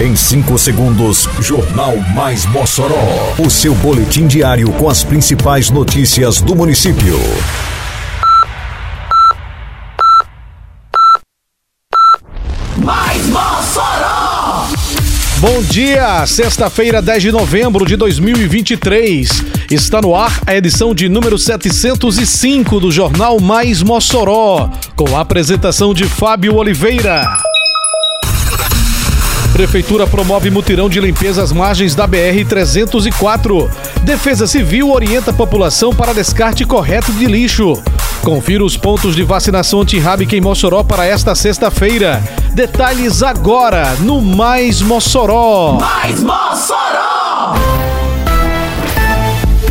Em 5 segundos, Jornal Mais Mossoró. O seu boletim diário com as principais notícias do município. Mais Mossoró! Bom dia, sexta-feira, 10 de novembro de 2023. Está no ar a edição de número 705 do Jornal Mais Mossoró, com a apresentação de Fábio Oliveira. Prefeitura promove mutirão de limpeza às margens da BR-304. Defesa Civil orienta a população para descarte correto de lixo. Confira os pontos de vacinação antirrábica em Mossoró para esta sexta-feira. Detalhes agora no Mais Mossoró. Mais Mossoró!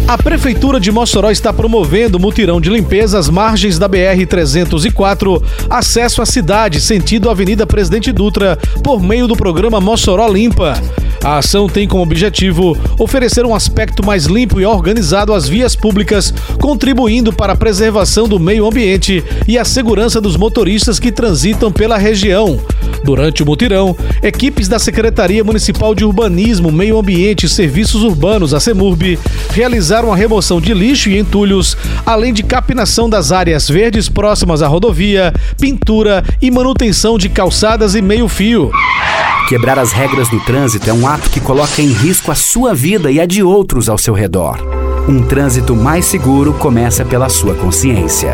A Prefeitura de Mossoró está promovendo mutirão de limpeza às margens da BR-304, acesso à cidade, sentido Avenida Presidente Dutra, por meio do programa Mossoró Limpa. A ação tem como objetivo oferecer um aspecto mais limpo e organizado às vias públicas, contribuindo para a preservação do meio ambiente e a segurança dos motoristas que transitam pela região. Durante o mutirão, equipes da Secretaria Municipal de Urbanismo, Meio Ambiente e Serviços Urbanos, a CEMURB, realizaram a remoção de lixo e entulhos, além de capinação das áreas verdes próximas à rodovia, pintura e manutenção de calçadas e meio-fio. Quebrar as regras do trânsito é um ato que coloca em risco a sua vida e a de outros ao seu redor. Um trânsito mais seguro começa pela sua consciência.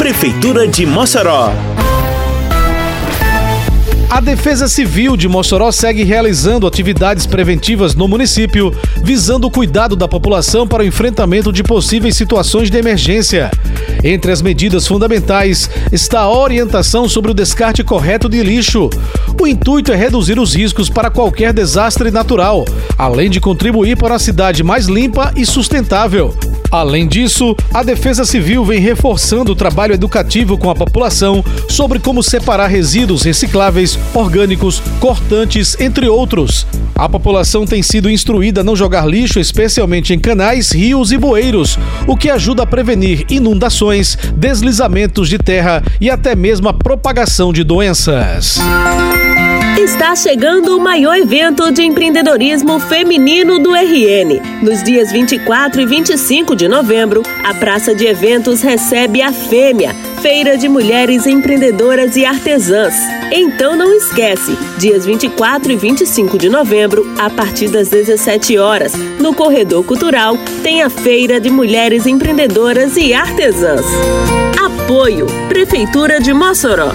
Prefeitura de Mossoró. A Defesa Civil de Mossoró segue realizando atividades preventivas no município, visando o cuidado da população para o enfrentamento de possíveis situações de emergência. Entre as medidas fundamentais está a orientação sobre o descarte correto de lixo. O intuito é reduzir os riscos para qualquer desastre natural, além de contribuir para uma cidade mais limpa e sustentável. Além disso, a Defesa Civil vem reforçando o trabalho educativo com a população sobre como separar resíduos recicláveis, orgânicos, cortantes, entre outros. A população tem sido instruída a não jogar lixo, especialmente em canais, rios e bueiros, o que ajuda a prevenir inundações, deslizamentos de terra e até mesmo a propagação de doenças. Está chegando o maior evento de empreendedorismo feminino do RN. Nos dias 24 e 25 de novembro, a Praça de Eventos recebe a Fêmea, Feira de Mulheres Empreendedoras e Artesãs. Então não esquece, dias 24 e 25 de novembro, a partir das 17 horas, no Corredor Cultural, tem a Feira de Mulheres Empreendedoras e Artesãs. Apoio Prefeitura de Mossoró.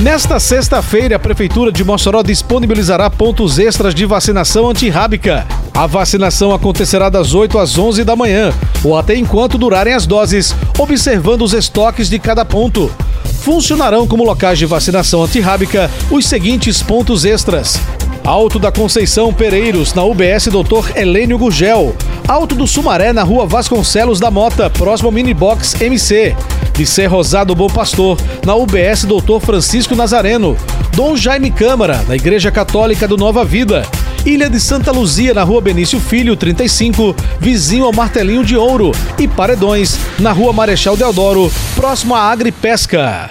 Nesta sexta-feira, a Prefeitura de Mossoró disponibilizará pontos extras de vacinação antirrábica. A vacinação acontecerá das 8 às 11 da manhã, ou até enquanto durarem as doses, observando os estoques de cada ponto. Funcionarão como locais de vacinação antirrábica os seguintes pontos extras. Alto da Conceição Pereiros, na UBS Dr. Helênio Gugel. Alto do Sumaré, na rua Vasconcelos da Mota, próximo ao Minibox MC. De Rosado Bom Pastor, na UBS Dr. Francisco Nazareno. Dom Jaime Câmara, na Igreja Católica do Nova Vida. Ilha de Santa Luzia, na rua Benício Filho, 35, vizinho ao Martelinho de Ouro. E Paredões, na rua Marechal Deodoro, próximo à Agripesca.